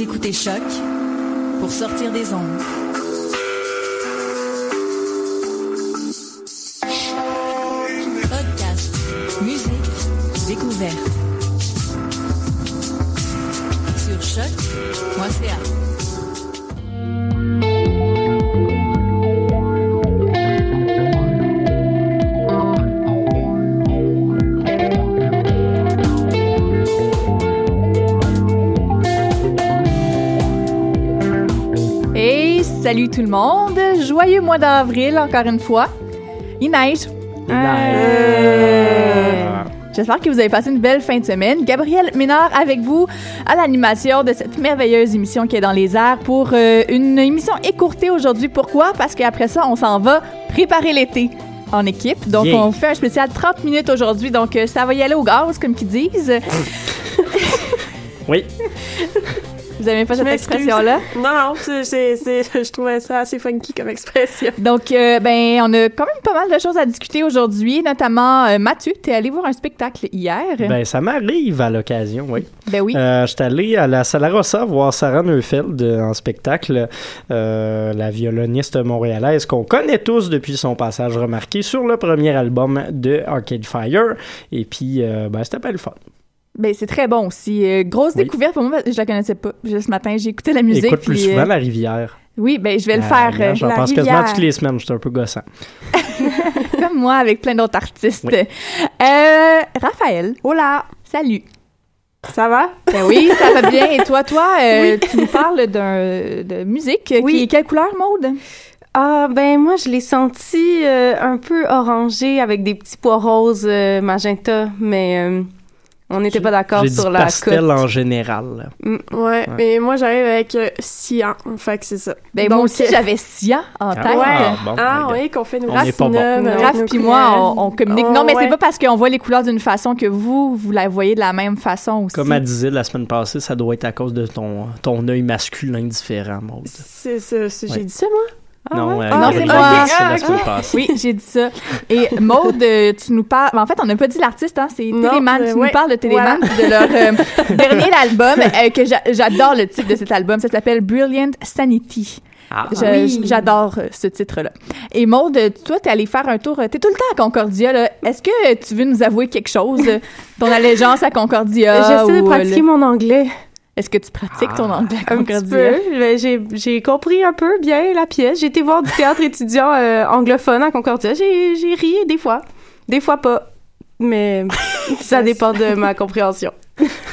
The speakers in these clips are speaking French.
Écoutez Choc pour sortir des ondes. Salut tout le monde! Joyeux mois d'avril, encore une fois. Il neige. Euh, J'espère que vous avez passé une belle fin de semaine. Gabriel Ménard avec vous à l'animation de cette merveilleuse émission qui est dans les airs pour euh, une émission écourtée aujourd'hui. Pourquoi? Parce qu'après ça, on s'en va préparer l'été en équipe. Donc, Yeah. on fait un spécial 30 minutes aujourd'hui. Donc, euh, ça va y aller au gaz, comme qu'ils disent. Oui. Vous avez pas cette expression-là? Non, non, c'est, c'est, c'est- je trouvais ça assez funky comme expression. Donc, euh, ben, on a quand même pas mal de choses à discuter aujourd'hui, notamment euh, Mathieu, t'es allé voir un spectacle hier. Ben, ça m'arrive à l'occasion, oui. Ben oui. Euh, J'étais allé à la Sala Rossa voir Sarah Neufeld en spectacle, euh, la violoniste montréalaise qu'on connaît tous depuis son passage remarqué sur le premier album de Arcade Fire. Et puis, euh, ben, c'était pas le fun. Ben, c'est très bon aussi. Euh, grosse Oui. découverte pour moi, je la connaissais pas. Juste ce matin, j'ai écouté la musique. Écoute plus puis, souvent euh, La Rivière. Oui, ben, je vais le faire. regarde, euh, J'en la pense quasiment rivière. toutes les semaines, j'étais un peu gossant. Comme moi, avec plein d'autres artistes. Oui. Euh, Raphaël. Hola! Salut. Ça va? Ben oui, ça va bien. Et toi, toi, euh, tu nous parles d'un, de musique. Oui. Qui est quelle couleur, Maude? Ah, ben moi, je l'ai senti euh, un peu orangé avec des petits pois roses euh, magenta, mais euh, on n'était pas d'accord J'ai sur dit la pastel cote. en général. Mm. Ouais, mais moi j'arrive avec euh, cyan, fait que c'est ça. Ben, Donc, moi aussi, euh, j'avais Sia en tête. Ah, bon, Ah regarde. oui, qu'on fait nos bon. Raph nos puis moi, on, on communique. Oh, non, mais c'est ouais. pas parce qu'on voit les couleurs d'une façon que vous, vous la voyez de la même façon aussi. Comme elle disait la semaine passée, ça doit être à cause de ton, ton œil masculin différent, Maude. C'est ça, c'est- Ouais. j'ai dit ça moi? Non, ouais? euh, Ah, non, c'est moi. Ah. Oui, j'ai dit ça. Et Maude, euh, tu nous parles. En fait, on n'a pas dit l'artiste, hein, c'est Téléman. euh, tu ouais, nous parles de Téléman, voilà. de leur euh, dernier album, euh, que j'a- j'adore le titre de cet album. Ça s'appelle Brilliant Sanity. Ah. Oui. J'adore ce titre-là. Et Maude, toi, t'es allé faire un tour. T'es tout le temps à Concordia. là. Est-ce que tu veux nous avouer quelque chose? Ton allégeance à Concordia? J'essaie de ou, pratiquer le- mon anglais Est-ce que tu pratiques ton Ah. anglais un petit Concordia? peu. Ben, J'ai, j'ai compris un peu bien la pièce. J'ai été voir du théâtre étudiant euh, anglophone à Concordia. J'ai, j'ai ri des fois. Des fois pas. Mais ça dépend de ma compréhension.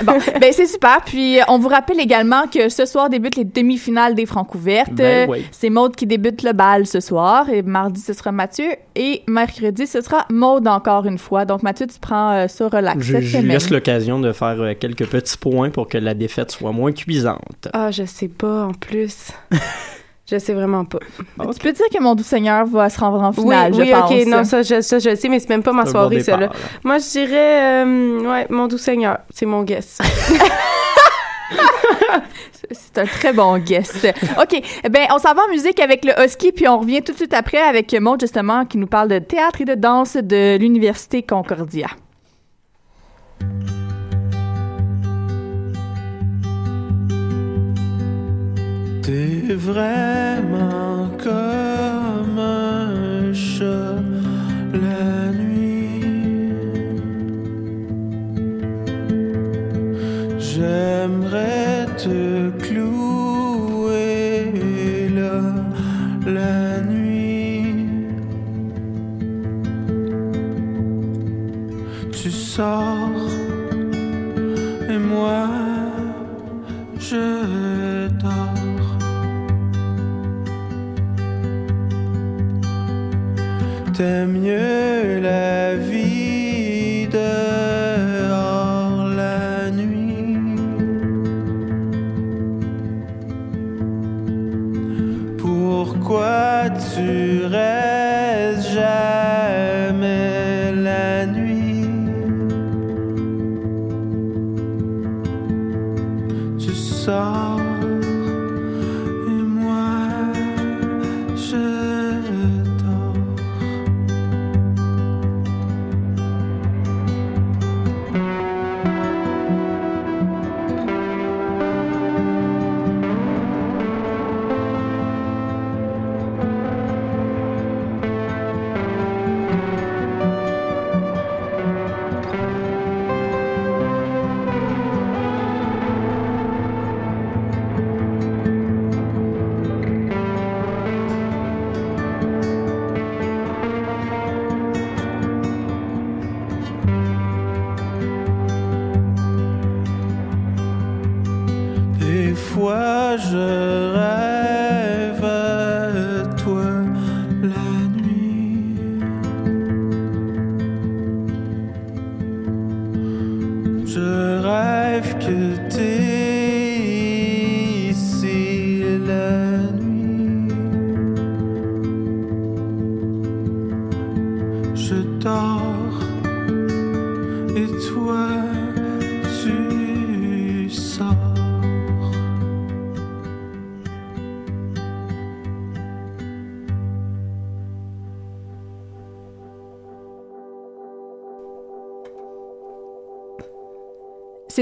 Bon, ben c'est super. Puis euh, on vous rappelle également que ce soir débutent les demi-finales des Francs ouvertes. Ben oui. C'est Maude qui débute le bal ce soir. Et mardi, ce sera Mathieu. Et mercredi, ce sera Maude encore une fois. Donc Mathieu, tu prends euh, ça relax Je, cette je semaine. laisse l'occasion de faire euh, quelques petits points pour que la défaite soit moins cuisante. Ah, je sais pas en plus. je sais vraiment pas. Tu peux dire que mon doux Seigneur va se rendre en finale, oui, oui, je pense. ok, non, ça je, ça, je le sais, mais c'est même pas ma bon soirée, départ, ça, là. là. Moi, je dirais, euh, ouais, mon doux Seigneur, c'est mon guess. C'est un très bon guess. OK. Ben, on s'en va en musique avec le Husky, puis on revient tout de suite après avec Maud, justement, qui nous parle de théâtre et de danse de l'Université Concordia. T'es vraiment comme un chat la nuit. J'aimerais te clouer là la nuit. Tu sors et moi je dors. T'aimes mieux la vie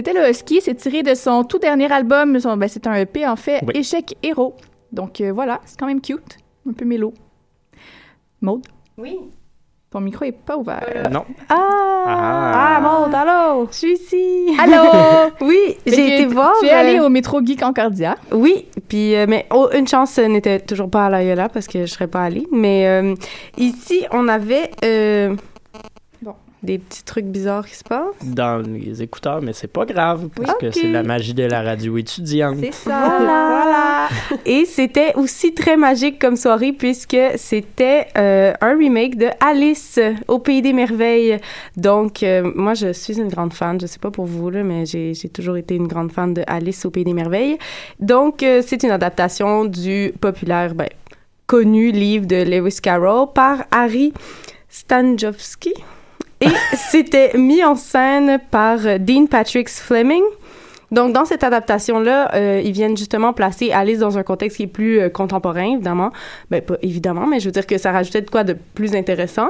C'était le Husky, c'est tiré de son tout dernier album, ben, c'est un EP en fait, Oui. Échec Héros. Donc euh, voilà, c'est quand même cute, un peu mélo. Maude, Oui. ton micro est pas ouvert. Non. Ah! Ah. Ah, Maud, allô? Je suis ici. Allô? Oui, j'ai été voir. Tu es allé euh, au métro Geek Concordia. Oui, puis euh, mais oh, une chance ce n'était toujours pas à l'Ayola parce que je serais pas allée. Mais euh, ici, on avait euh. Des petits trucs bizarres qui se passent? Dans les écouteurs, mais c'est pas grave, parce que c'est la magie de la radio étudiante. C'est ça. Voilà. Et c'était aussi très magique comme soirée puisque c'était euh, un remake de Alice au pays des merveilles. Donc euh, moi je suis une grande fan, je sais pas pour vous là, mais j'ai j'ai toujours été une grande fan de Alice au pays des merveilles. Donc euh, c'est une adaptation du populaire ben, connu livre de Lewis Carroll par Harry Stanjowski. Et c'était mis en scène par Dean Patrick Fleming. Donc, dans cette adaptation-là, euh, ils viennent justement placer Alice dans un contexte qui est plus euh, contemporain, évidemment. Ben, pas évidemment, mais je veux dire que ça rajoutait de quoi de plus intéressant.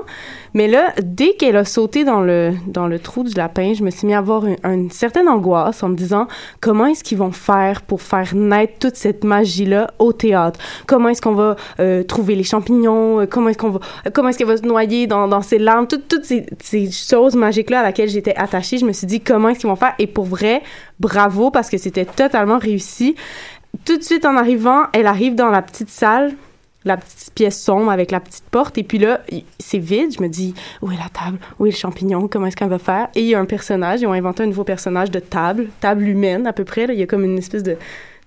Mais là, dès qu'elle a sauté dans le, dans le trou du lapin, je me suis mis à avoir une, certaine angoisse en me disant comment est-ce qu'ils vont faire pour faire naître toute cette magie-là au théâtre? Comment est-ce qu'on va euh, trouver les champignons? Euh, Comment est-ce qu'on va, euh, comment est-ce qu'elle va se noyer dans, dans ses larmes? Toutes, toutes ces, ces choses magiques-là à laquelle j'étais attachée, je me suis dit comment est-ce qu'ils vont faire? Et pour vrai, bravo parce que c'était totalement réussi. Tout de suite en arrivant, elle arrive dans la petite salle, la petite pièce sombre avec la petite porte, et puis là, c'est vide. Je me dis, où est la table? Où est le champignon? Comment est-ce qu'elle va faire? Et il y a un personnage, ils ont inventé un nouveau personnage de table, table humaine à peu près. Il y a comme une espèce de,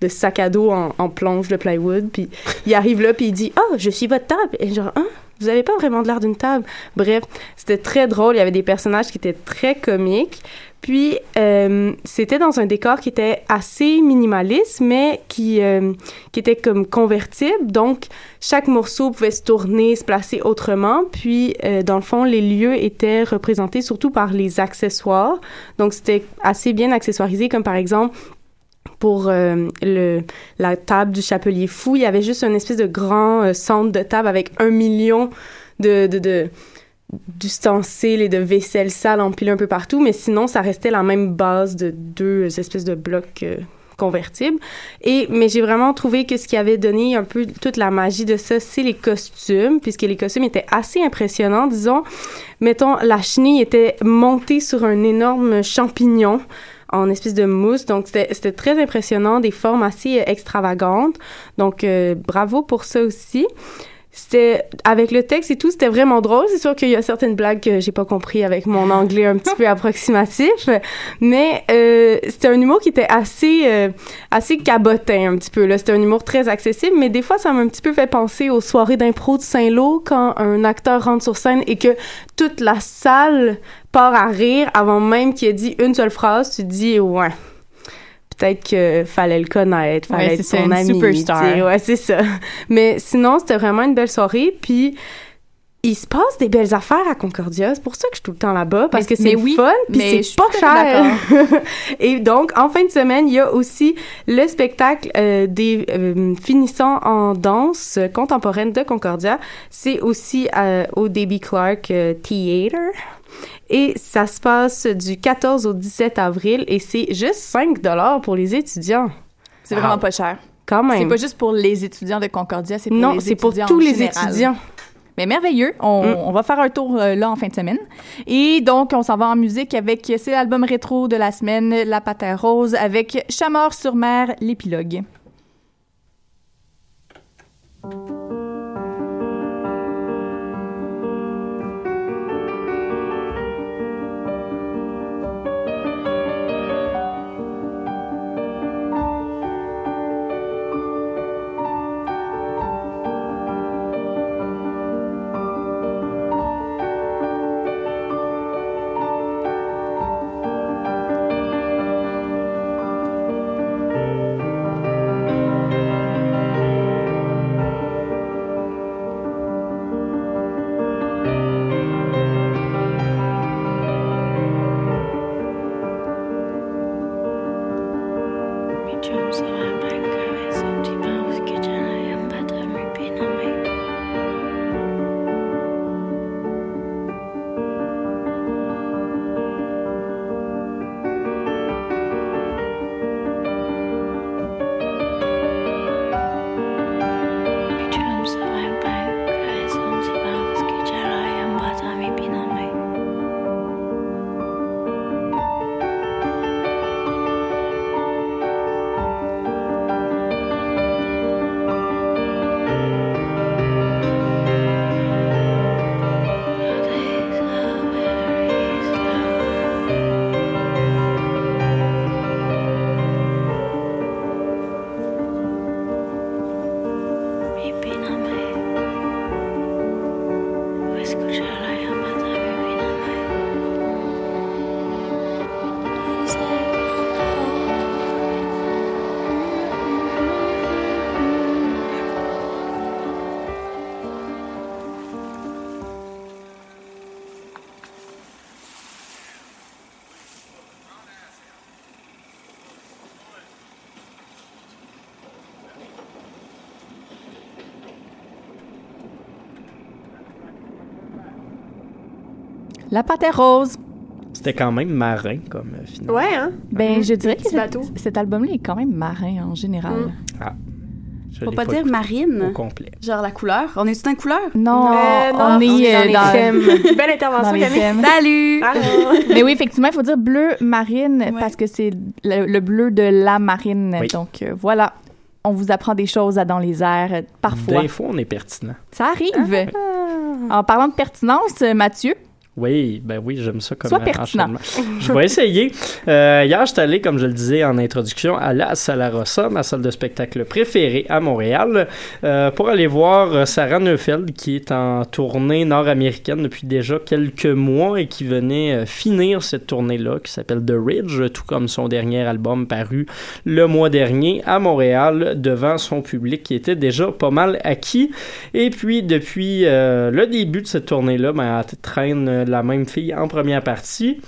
sac à dos en, en planche de plywood, puis il arrive là, puis il dit, oh, je suis votre table. Et genre, hein? Vous avez pas vraiment de l'air d'une table. Bref, c'était très drôle. Il y avait des personnages qui étaient très comiques. Puis, euh, c'était dans un décor qui était assez minimaliste, mais qui, euh, qui était comme convertible. Donc, chaque morceau pouvait se tourner, se placer autrement. Puis, euh, dans le fond, les lieux étaient représentés surtout par les accessoires. Donc, c'était assez bien accessoirisé, comme par exemple pour euh, la table du chapelier fou, il y avait juste une espèce de grand euh, centre de table avec un million de, d'ustensiles et de vaisselle sale empilés un peu partout, mais sinon, ça restait la même base de deux espèces de blocs euh, convertible. Et mais j'ai vraiment trouvé que ce qui avait donné un peu toute la magie de ça, c'est les costumes, puisque les costumes étaient assez impressionnants, disons. Mettons, la chenille était montée sur un énorme champignon en espèce de mousse. Donc, c'était très impressionnant, des formes assez euh, extravagantes. Donc, euh, bravo pour ça aussi. C'était avec le texte et tout, c'était vraiment drôle. C'est sûr qu'il y a certaines blagues que j'ai pas compris avec mon anglais un petit peu approximatif, mais euh, c'était un humour qui était assez euh, assez cabotin un petit peu là. C'était un humour très accessible, mais des fois ça m'a un petit peu fait penser aux soirées d'impro de Saint-Lô quand un acteur rentre sur scène et que toute la salle part à rire avant même qu'il ait dit une seule phrase. Tu te dis ouais peut-être que fallait le connaître, fallait Ouais, être son ami. superstar. Ouais, c'est ça. Mais sinon, c'était vraiment une belle soirée. Puis, il se passe des belles affaires à Concordia. C'est pour ça que je suis tout le temps là-bas, parce Mais- que c'est oui, fun, puis c'est pas cher. Et donc, en fin de semaine, il y a aussi le spectacle euh, des euh, finissants en danse contemporaine de Concordia. C'est aussi euh, au Debbie Clark euh, Theater. Et ça se passe du 14 au 17 avril et c'est juste 5 dollars pour les étudiants. C'est vraiment pas cher. Quand même. C'est pas juste pour les étudiants de Concordia, c'est pour Non, les c'est pour tous les général. étudiants. Mais merveilleux. On, Mm. on va faire un tour euh, là en fin de semaine. Et donc, on s'en va en musique avec, c'est l'album rétro de la semaine, La Patère Rose, avec Chamord-sur-Mer, l'épilogue. La Patère Rose. C'était quand même marin comme euh, final. Ouais, hein? Ben, je dirais que Petit cet, bateau. cet album-là est quand même marin en général. Ah. Je Faut l'ai pas dire écouté marine. Au complet. Genre la couleur. On est tout en couleur? Non, Euh, non, on, est, euh, les dans, thèmes. Belle intervention, dans les Camille. thèmes. Salut! Allô? Mais oui, effectivement, il faut dire bleu marine Ouais. parce que c'est le, le bleu de la marine. Oui. Donc euh, voilà, on vous apprend des choses à dans les airs euh, parfois. Des fois, on est pertinent. Ça arrive. En parlant de pertinence, euh, Mathieu, Oui, ben oui, j'aime ça comme Sois pertinent. Je vais essayer. Euh, hier, j'étais allé, comme je le disais en introduction, à la Sala Rossa, ma salle de spectacle préférée à Montréal, euh, pour aller voir euh, Sarah Neufeld, qui est en tournée nord-américaine depuis déjà quelques mois et qui venait finir cette tournée-là, qui s'appelle The Ridge, tout comme son dernier album paru le mois dernier à Montréal, devant son public qui était déjà pas mal acquis. Et puis, depuis euh, le début de cette tournée-là, ben, elle traîne la même fille en première partie.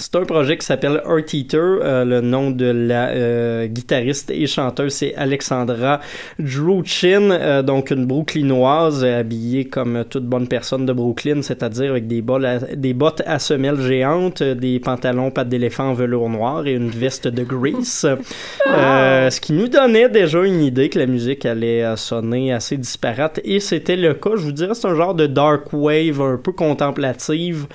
C'est un projet qui s'appelle Earth Eater. Euh, le nom de la euh, guitariste et chanteuse, c'est Alexandra Druchin, euh, donc une brooklynoise euh, habillée comme toute bonne personne de Brooklyn, c'est-à-dire avec des, à- des bottes à semelles géantes, des pantalons pattes d'éléphant en velours noir et une veste de Grease. Ce qui nous donnait déjà une idée que la musique allait sonner assez disparate et c'était le cas. Je vous dirais, c'est un genre de dark wave un peu contemplative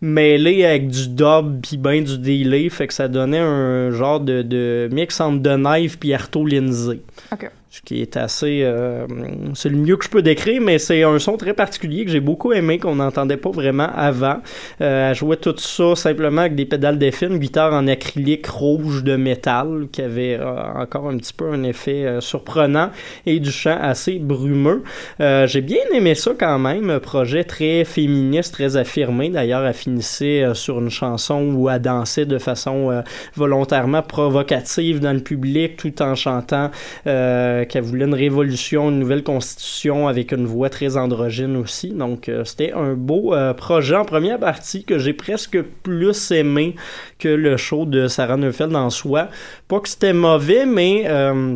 mêlé avec du dub puis ben du delay, fait que ça donnait un genre de, de mix entre The Knife puis Arto Lindsay. Ok. Ce qui est assez... euh, c'est le mieux que je peux décrire, mais c'est un son très particulier que j'ai beaucoup aimé, qu'on n'entendait pas vraiment avant. Euh, elle jouait tout ça simplement avec des pédales d'effet, une guitare en acrylique rouge de métal, qui avait euh, encore un petit peu un effet euh, surprenant, et du chant assez brumeux. Euh, j'ai bien aimé ça quand même, projet très féministe, très affirmé. D'ailleurs, elle finissait sur une chanson où elle dansait de façon volontairement provocative dans le public, tout en chantant euh, qu'elle voulait une révolution, une nouvelle constitution avec une voix très androgyne aussi. Donc, euh, c'était un beau euh, projet en première partie que j'ai presque plus aimé que le show de Sarah Neufeld en soi. Pas que c'était mauvais, mais euh,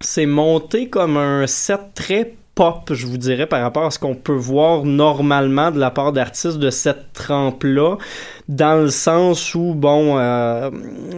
c'est monté comme un set très pop, je vous dirais, par rapport à ce qu'on peut voir normalement de la part d'artistes de cette trempe-là, dans le sens où, bon, euh,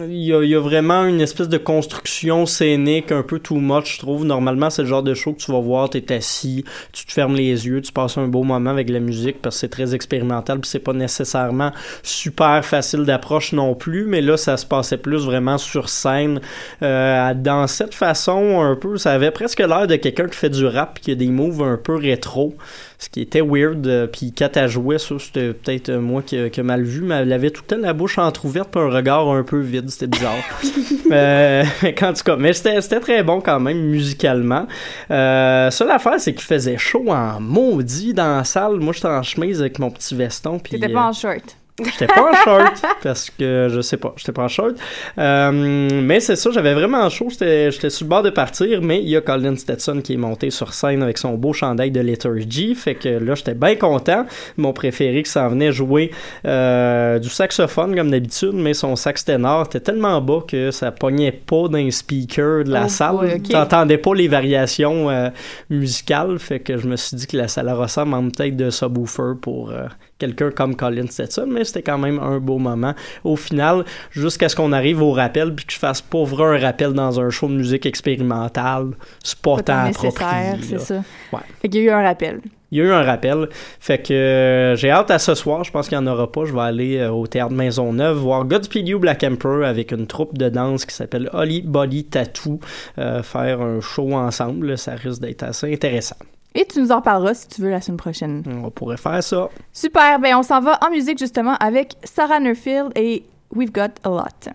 il y, a, y a vraiment une espèce de construction scénique un peu too much, je trouve. Normalement, c'est le genre de show que tu vas voir, t'es assis, tu te fermes les yeux, tu passes un beau moment avec la musique parce que c'est très expérimental, puis c'est pas nécessairement super facile d'approche non plus, mais là, ça se passait plus vraiment sur scène. Euh, dans cette façon, un peu, ça avait presque l'air de quelqu'un qui fait du rap, qui a des moves un peu rétro, ce qui était weird. euh, Puis quand elle jouait, ça, c'était peut-être euh, moi qui, qui ai mal vu, mais elle avait tout le temps la bouche entrouverte, puis un regard un peu vide, c'était bizarre. euh, en tout cas, mais c'était c'était très bon quand même, musicalement. Euh, seule affaire, c'est qu'il faisait chaud en maudit dans la salle. Moi, j'étais en chemise avec mon petit veston. puis T'étais pas en short. J'étais pas en short parce que je sais pas, j'étais pas en short. Euh, mais c'est ça, j'avais vraiment chaud, j'étais j'étais sur le bord de partir, mais il y a Colin Stetson qui est monté sur scène avec son beau chandail de Liturgy, fait que là j'étais bien content. Mon préféré qui s'en venait jouer euh, du saxophone comme d'habitude, mais son sax ténor était tellement bas que ça pognait pas dans les speakers de la Oh salle. T'entendais pas les variations euh, musicales, fait que je me suis dit que la salle ressemble en tête de subwoofer pour euh, quelqu'un comme Colin Stetson, mais c'était quand même un beau moment. Au final, jusqu'à ce qu'on arrive au rappel, puis que je fasse pas vrai un rappel dans un show de musique expérimentale, c'est pas, Pas tant tant nécessaire, approprié. c'est ça. Ouais. Fait qu'il y a eu un rappel. Il y a eu un rappel. Fait que euh, j'ai hâte à ce soir. Je pense qu'il n'y en aura pas. Je vais aller euh, au théâtre Maisonneuve voir Godspeed You Black Emperor avec une troupe de danse qui s'appelle Holly Body Tattoo. euh, faire un show ensemble. Ça risque d'être assez intéressant. Et tu nous en parleras si tu veux la semaine prochaine. On pourrait faire ça. Super, ben on s'en va en musique justement avec Sarah Nerfield et We've Got a Lot.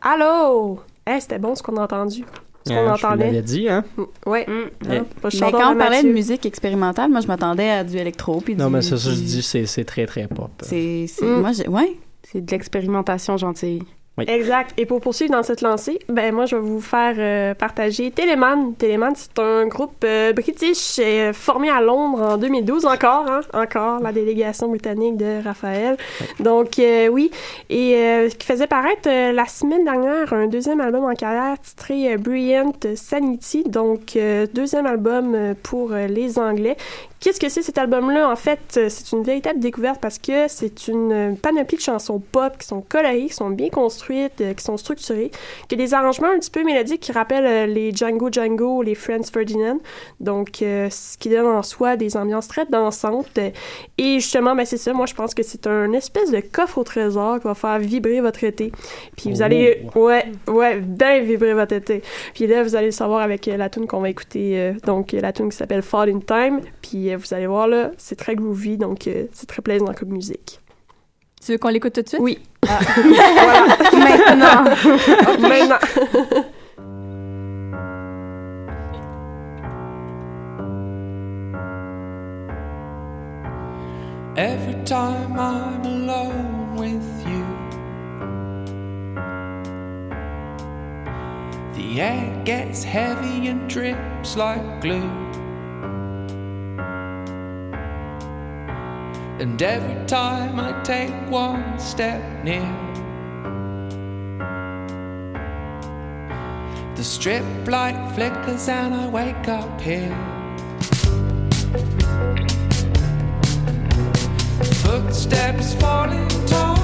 Allô? Eh, c'était bon ce qu'on a entendu. Ce qu'on Euh, je vous entendait. l'avais dit, hein? Ouais. Eh. Hein, pas Mais quand on parlait de musique expérimentale, moi, je m'attendais à du électro. Puis Non, du- mais c'est ça, je dis, c'est c'est très, très pop. C'est, Mm. moi, j'ai, ouais. C'est de l'expérimentation gentille. Oui. Exact. Et pour poursuivre dans cette lancée, ben moi je vais vous faire euh, partager Telemann. Telemann, c'est un groupe euh, british euh, formé à Londres en 2012 encore, hein, encore la délégation britannique de Raphaël. Donc euh, oui, et qui faisait paraître la semaine dernière un deuxième album en carrière titré Brilliant Sanity. Donc deuxième album pour les Anglais. Qu'est-ce que c'est cet album-là? En fait, euh, c'est une véritable découverte parce que c'est une euh, panoplie de chansons pop qui sont colorées, qui sont bien construites, euh, qui sont structurées, qui a des arrangements un petit peu mélodiques qui rappellent les Django Django, les Franz Ferdinand. Donc, ce qui donne en soi des ambiances très dansantes. Et justement, ben, c'est ça. Moi, je pense que c'est un espèce de coffre au trésor qui va faire vibrer votre été. Puis vous Oh. allez, ouais, ouais, bien vibrer votre été. Puis là, vous allez le savoir avec la tune qu'on va écouter. donc, la tune qui s'appelle Fall in Time. Puis euh, vous allez voir, là, c'est très groovy. Donc, euh, c'est très plaisant comme musique. Tu veux qu'on l'écoute tout de suite? Oui. voilà. Maintenant. Maintenant. Every time I'm alone with you, the air gets heavy and drips like glue. And every time I take one step near, the strip light flickers and I wake up here. Footsteps falling tall.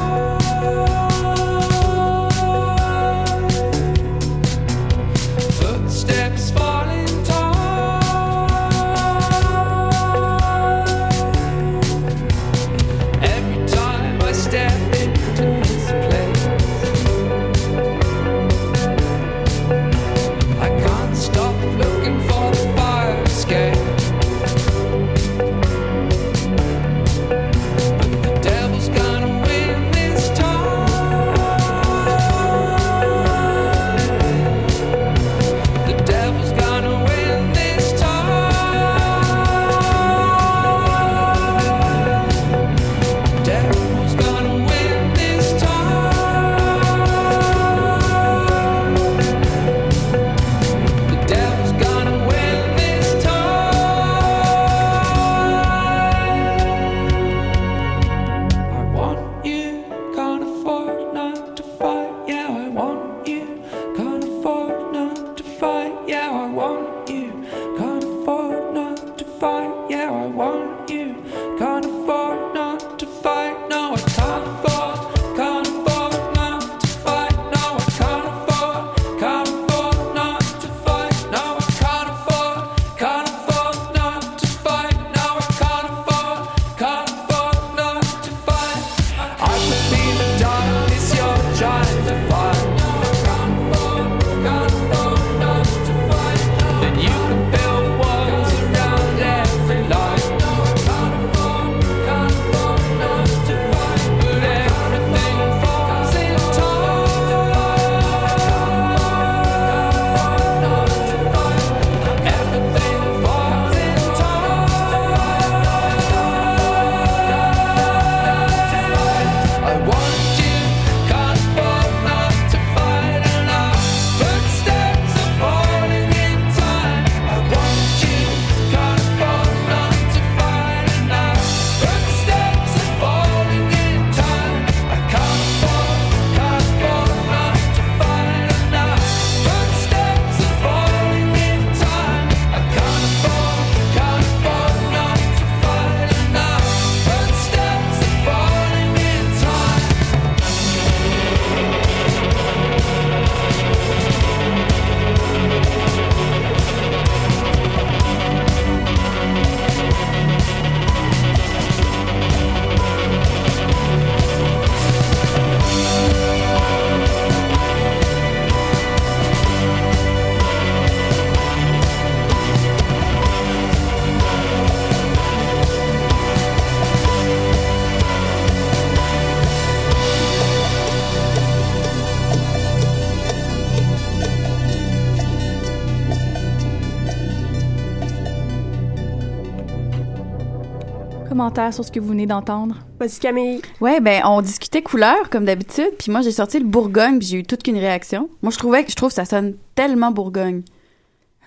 Commentaires sur ce que vous venez d'entendre? Vas-y, Camille. Ouais, ben on discutait couleur comme d'habitude, puis moi j'ai sorti le Bourgogne, puis j'ai eu toute qu'une réaction. Moi je trouvais que je trouve que ça sonne tellement Bourgogne.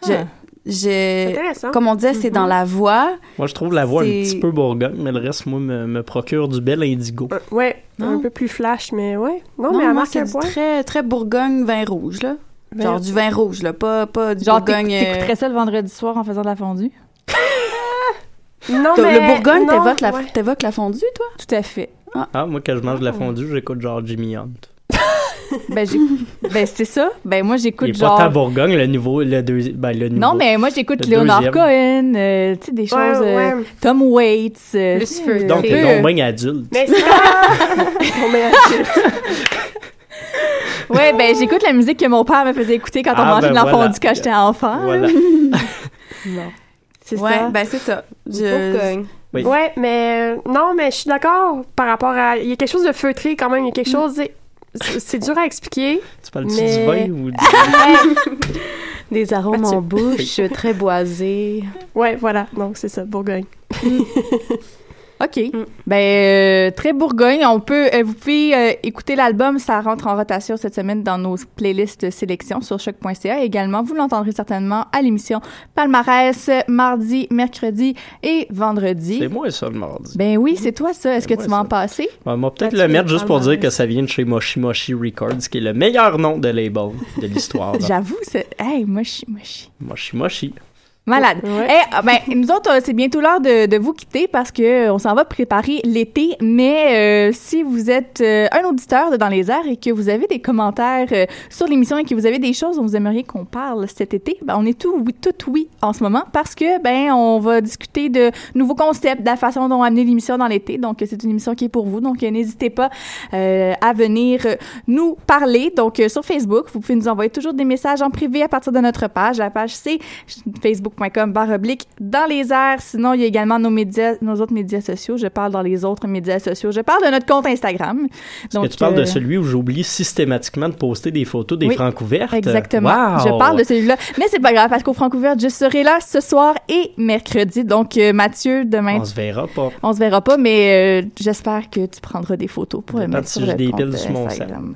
Je- Ah. j'ai Intéressant. comme on disait, c'est dans la voix. Moi, je trouve la voix un petit peu bourgogne, mais le reste, moi, me, me procure du bel indigo. Euh, ouais, Non. un peu plus flash, mais ouais. Non, Non, mais à moi c'est très très Bourgogne vin rouge là. Vin- Genre du vin rouge là, pas pas du Genre, Bourgogne. euh, t'écouterais ça le vendredi soir en faisant de la fondue? Non, mais... Le Bourgogne, non, t'évoques la, ouais. la fondue, toi? Tout à fait. Ah, moi, quand je mange de la fondue, j'écoute genre Jimmy Hunt. Ben, ben c'est ça. Ben, moi, j'écoute Il est genre... pas tant Bourgogne, le niveau, le ben, le niveau. Non, mais moi, j'écoute Le Leonard. Cohen, euh, tu sais, des choses... Ouais, euh. Tom Waits. euh, Plus un Donc, t'es euh, donc bien adulte. Mais met adulte. Ouais, ben j'écoute la musique que mon père me faisait écouter quand on Ah, mangeait ben de la voilà. fondue quand j'étais enfant. Voilà. C'est Ouais, ça? ben c'est ça. Je... Bourgogne. Oui. Ouais, mais euh, non, mais je suis d'accord par rapport à. Il y a quelque chose de feutré quand même. Il y a quelque chose. c'est- C'est dur à expliquer. Tu parles-tu Mais- du vin ou du... Des arômes Mathieu. en bouche, très boisés. Ouais, voilà. Donc, c'est ça, Bourgogne. OK. Ben, euh, très Bourgogne. On peut, euh, vous pouvez euh, écouter l'album. Ça rentre en rotation cette semaine dans nos playlists sélection sur choc.ca. Également, vous l'entendrez certainement à l'émission Palmarès, mardi, mercredi et vendredi. C'est moi, ça, le mardi. Ben oui, c'est toi ça. Est-ce que tu vas en passer? On va peut-être le mettre juste pour dire Palmarès? que ça vient de chez Moshi Moshi Records, qui est le meilleur nom de label de l'histoire. J'avoue, c'est... Hey, mochi, mochi. Moshi Moshi. Malade. Ouais. Eh, ah, ben, nous autres, euh, c'est bientôt l'heure de, de vous quitter parce que euh, on s'en va préparer l'été. Mais euh, si vous êtes euh, un auditeur de Dans les airs et que vous avez des commentaires euh, sur l'émission et que vous avez des choses dont vous aimeriez qu'on parle cet été, ben, on est tout oui, tout oui en ce moment parce que ben on va discuter de nouveaux concepts, de la façon dont amener l'émission dans l'été. Donc c'est une émission qui est pour vous. Donc n'hésitez pas à venir nous parler. Donc sur Facebook, vous pouvez nous envoyer toujours des messages en privé à partir de notre page. La page c'est facebook.com barre oblique dans les airs. Sinon, il y a également nos médias, nos autres médias sociaux. Je parle dans les autres médias sociaux. Je parle de notre compte Instagram. Que tu parles euh, de celui où j'oublie systématiquement de poster des photos des Oui, francs ouvertes? Exactement. Wow! Je parle de celui-là. Mais c'est pas grave parce qu'au Francouverte, je serai là ce soir et mercredi. Donc, euh, Mathieu, demain, On se verra pas. on se verra pas, mais euh, j'espère que tu prendras des photos pour Dépend mettre sur le des compte piles sur mon Instagram.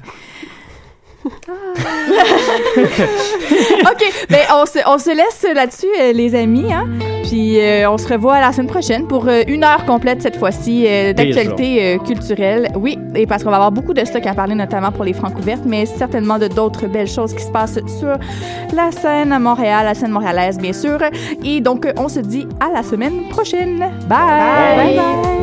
OK, ben on se, on se laisse là-dessus, euh, les amis. Hein? Puis euh, on se revoit la semaine prochaine pour euh, une heure complète cette fois-ci euh, d'actualité euh, culturelle. Oui, et parce qu'on va avoir beaucoup de stock à parler, notamment pour les francs ouvertes, mais certainement de d'autres belles choses qui se passent sur la scène à Montréal, la scène montréalaise, bien sûr. Et donc, on se dit à la semaine prochaine. Bye! Bye. bye.